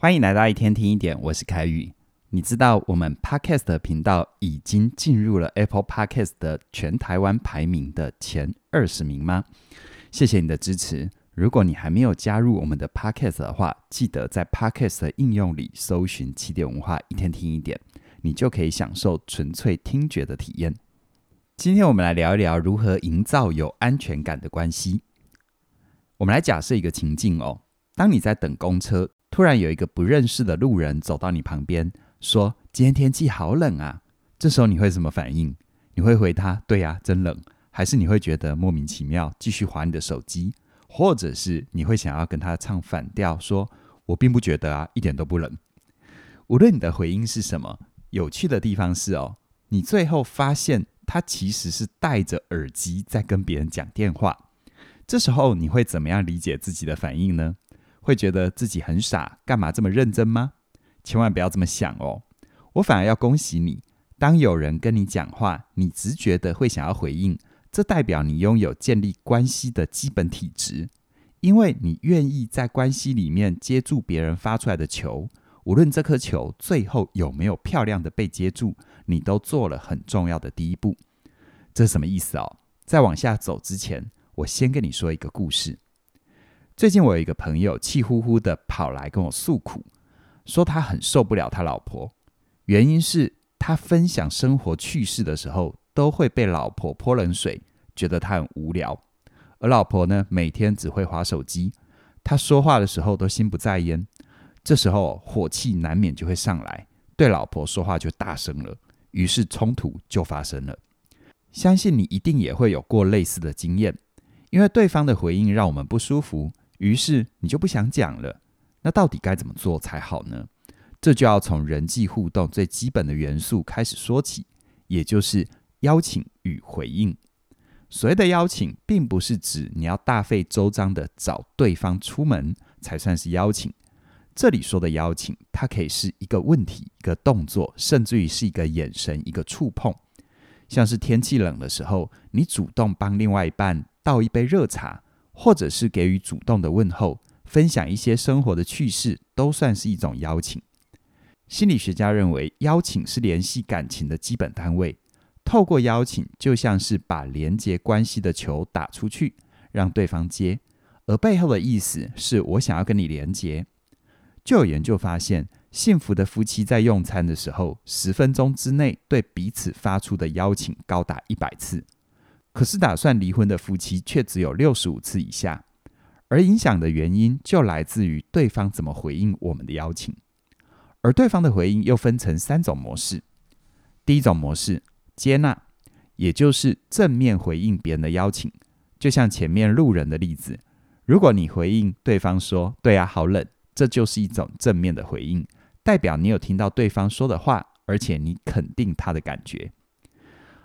欢迎来到一天听一点，我是凯宇。你知道我们 Podcast 的频道已经进入了 Apple Podcast 的全台湾排名的前二十名吗？谢谢你的支持。如果你还没有加入我们的 Podcast 的话，记得在 Podcast 的应用里搜寻“起点文化一天听一点”，你就可以享受纯粹听觉的体验。今天我们来聊一聊如何营造有安全感的关系。我们来假设一个情境哦，当你在等公车。突然有一个不认识的路人走到你旁边，说：“今天天气好冷啊！”这时候你会什么反应？你会回他：“对呀，真冷。”还是你会觉得莫名其妙，继续划你的手机？或者是你会想要跟他唱反调，说：“我并不觉得啊，一点都不冷。”无论你的回应是什么，有趣的地方是哦，你最后发现他其实是戴着耳机在跟别人讲电话。这时候你会怎么样理解自己的反应呢？会觉得自己很傻，干嘛这么认真吗？千万不要这么想哦！我反而要恭喜你，当有人跟你讲话，你直觉的会想要回应，这代表你拥有建立关系的基本体质，因为你愿意在关系里面接住别人发出来的球，无论这颗球最后有没有漂亮的被接住，你都做了很重要的第一步。这是什么意思哦？在往下走之前，我先跟你说一个故事。最近我有一个朋友气呼呼的跑来跟我诉苦，说他很受不了他老婆，原因是他分享生活趣事的时候都会被老婆泼冷水，觉得他很无聊，而老婆呢，每天只会滑手机，他说话的时候都心不在焉，这时候火气难免就会上来，对老婆说话就大声了，于是冲突就发生了。相信你一定也会有过类似的经验，因为对方的回应让我们不舒服。于是你就不想讲了，那到底该怎么做才好呢？这就要从人际互动最基本的元素开始说起，也就是邀请与回应。所谓的邀请，并不是指你要大费周章的找对方出门才算是邀请。这里说的邀请，它可以是一个问题、一个动作，甚至于是一个眼神、一个触碰。像是天气冷的时候，你主动帮另外一半倒一杯热茶。或者是给予主动的问候，分享一些生活的趣事，都算是一种邀请。心理学家认为，邀请是联系感情的基本单位。透过邀请，就像是把连接关系的球打出去，让对方接，而背后的意思是我想要跟你连接。就有研究发现，幸福的夫妻在用餐的时候，十分钟之内对彼此发出的邀请高达一百次。可是，打算离婚的夫妻却只有六十五次以下，而影响的原因就来自于对方怎么回应我们的邀请，而对方的回应又分成三种模式。第一种模式，接纳，也就是正面回应别人的邀请，就像前面路人的例子，如果你回应对方说“对啊，好冷”，这就是一种正面的回应，代表你有听到对方说的话，而且你肯定他的感觉。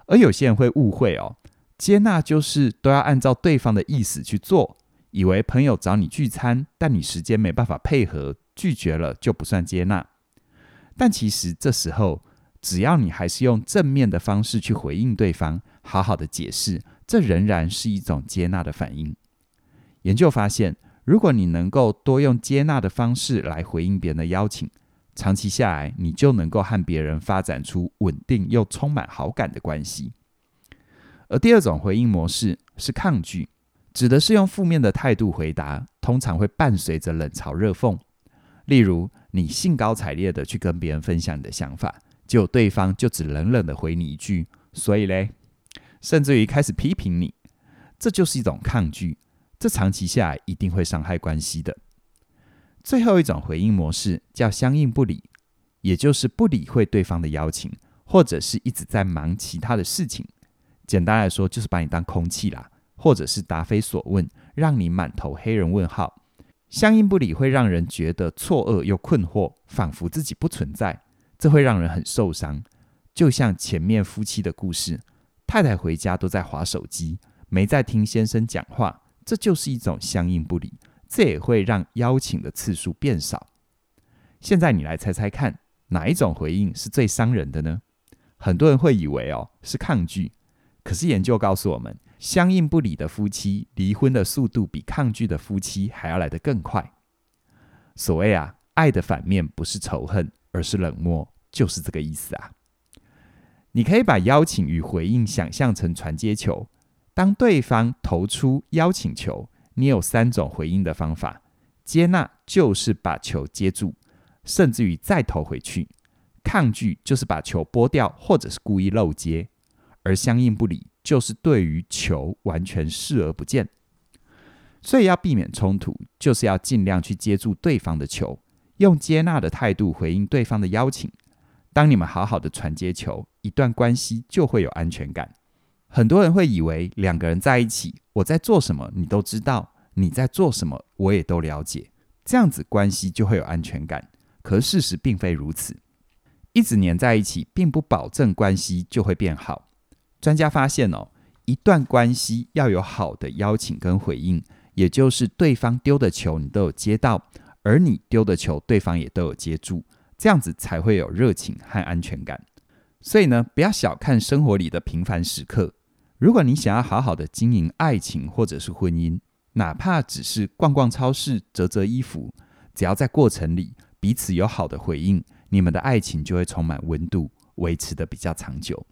而有些人会误会哦。接纳就是都要按照对方的意思去做，以为朋友找你聚餐，但你时间没办法配合，拒绝了就不算接纳。但其实这时候，只要你还是用正面的方式去回应对方，好好的解释，这仍然是一种接纳的反应。研究发现，如果你能够多用接纳的方式来回应别人的邀请，长期下来，你就能够和别人发展出稳定又充满好感的关系。而第二种回应模式是抗拒，指的是用负面的态度回答，通常会伴随着冷嘲热讽。例如，你兴高采烈的去跟别人分享你的想法，结果对方就只冷冷的回你一句“所以嘞”，甚至于开始批评你，这就是一种抗拒。这长期下来一定会伤害关系的。最后一种回应模式叫相应不理，也就是不理会对方的邀请，或者是一直在忙其他的事情。简单来说，就是把你当空气啦，或者是答非所问，让你满头黑人问号。相应不理会让人觉得错愕又困惑，仿佛自己不存在，这会让人很受伤。就像前面夫妻的故事，太太回家都在划手机，没在听先生讲话，这就是一种相应不理。这也会让邀请的次数变少。现在你来猜猜看，哪一种回应是最伤人的呢？很多人会以为哦，是抗拒。可是研究告诉我们，相应不理的夫妻离婚的速度比抗拒的夫妻还要来得更快。所谓啊，爱的反面不是仇恨，而是冷漠，就是这个意思啊。你可以把邀请与回应想象成传接球，当对方投出邀请球，你有三种回应的方法：接纳就是把球接住，甚至于再投回去；抗拒就是把球拨掉，或者是故意漏接；而相应不理就是对于球完全视而不见。所以要避免冲突，就是要尽量去接住对方的球，用接纳的态度回应对方的邀请。当你们好好的传接球，一段关系就会有安全感。很多人会以为两个人在一起，我在做什么你都知道，你在做什么我也都了解，这样子关系就会有安全感。可事实并非如此，一直黏在一起，并不保证关系就会变好。专家发现哦，一段关系要有好的邀请跟回应，也就是对方丢的球你都有接到，而你丢的球对方也都有接住。这样子才会有热情和安全感。所以呢，不要小看生活里的平凡时刻。如果你想要好好的经营爱情或者是婚姻，哪怕只是逛逛超市、折折衣服，只要在过程里彼此有好的回应，你们的爱情就会充满温度，维持得比较长久。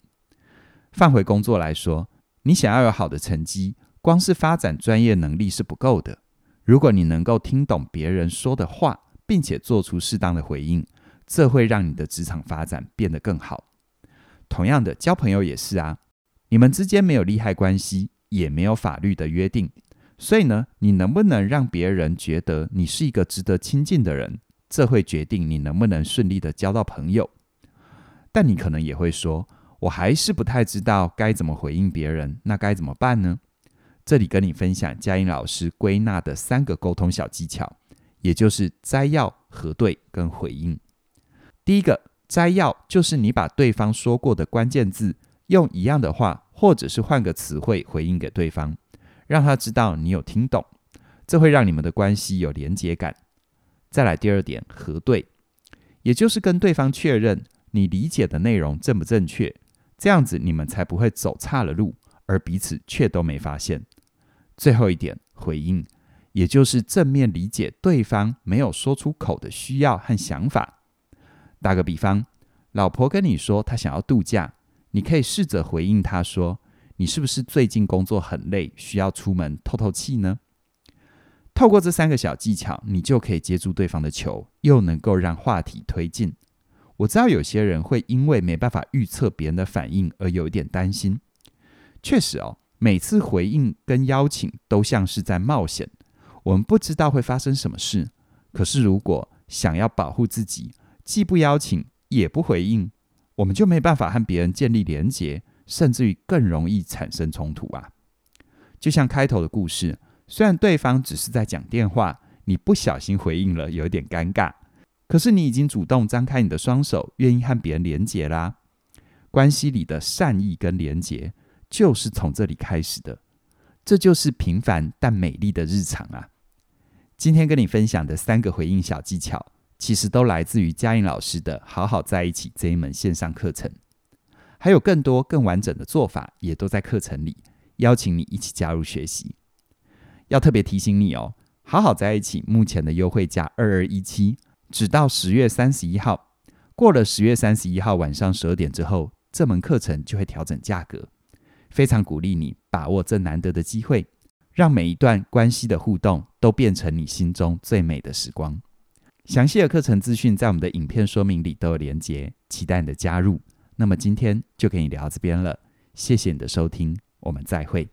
放回工作来说，你想要有好的成绩，光是发展专业能力是不够的。如果你能够听懂别人说的话，并且做出适当的回应，这会让你的职场发展变得更好。同样的，交朋友也是啊。你们之间没有利害关系，也没有法律的约定，所以呢，你能不能让别人觉得你是一个值得亲近的人，这会决定你能不能顺利的交到朋友。但你可能也会说，我还是不太知道该怎么回应别人，那该怎么办呢？这里跟你分享佳音老师归纳的三个沟通小技巧，也就是摘要、核对跟回应。第一个摘要就是你把对方说过的关键字，用一样的话，或者是换个词汇回应给对方，让他知道你有听懂，这会让你们的关系有连结感。再来第二点，核对，也就是跟对方确认你理解的内容正不正确，这样子你们才不会走岔了路，而彼此却都没发现。最后一点，回应，也就是正面理解对方没有说出口的需要和想法。打个比方，老婆跟你说她想要度假，你可以试着回应她说：“你是不是最近工作很累，需要出门透透气呢？”透过这三个小技巧，你就可以接住对方的球，又能够让话题推进。我知道有些人会因为没办法预测别人的反应而有一点担心。确实哦，每次回应跟邀请都像是在冒险，我们不知道会发生什么事。可是如果想要保护自己，既不邀请，也不回应，我们就没办法和别人建立连结，甚至于更容易产生冲突啊！就像开头的故事，虽然对方只是在讲电话，你不小心回应了，有点尴尬，可是你已经主动张开你的双手，愿意和别人连结啦。关系里的善意跟连结，就是从这里开始的。这就是平凡但美丽的日常啊！今天跟你分享的三个回应小技巧。其实都来自于佳音老师的《好好在一起》这一门线上课程，还有更多更完整的做法也都在课程里，邀请你一起加入学习。要特别提醒你哦，《好好在一起》目前的优惠价二二一七，直到十月三十一号。过了十月三十一号晚上十二点之后，这门课程就会调整价格。非常鼓励你把握这难得的机会，让每一段关系的互动都变成你心中最美的时光。详细的课程资讯在我们的影片说明里都有连结，期待你的加入。那么今天就跟你聊到这边了，谢谢你的收听，我们再会。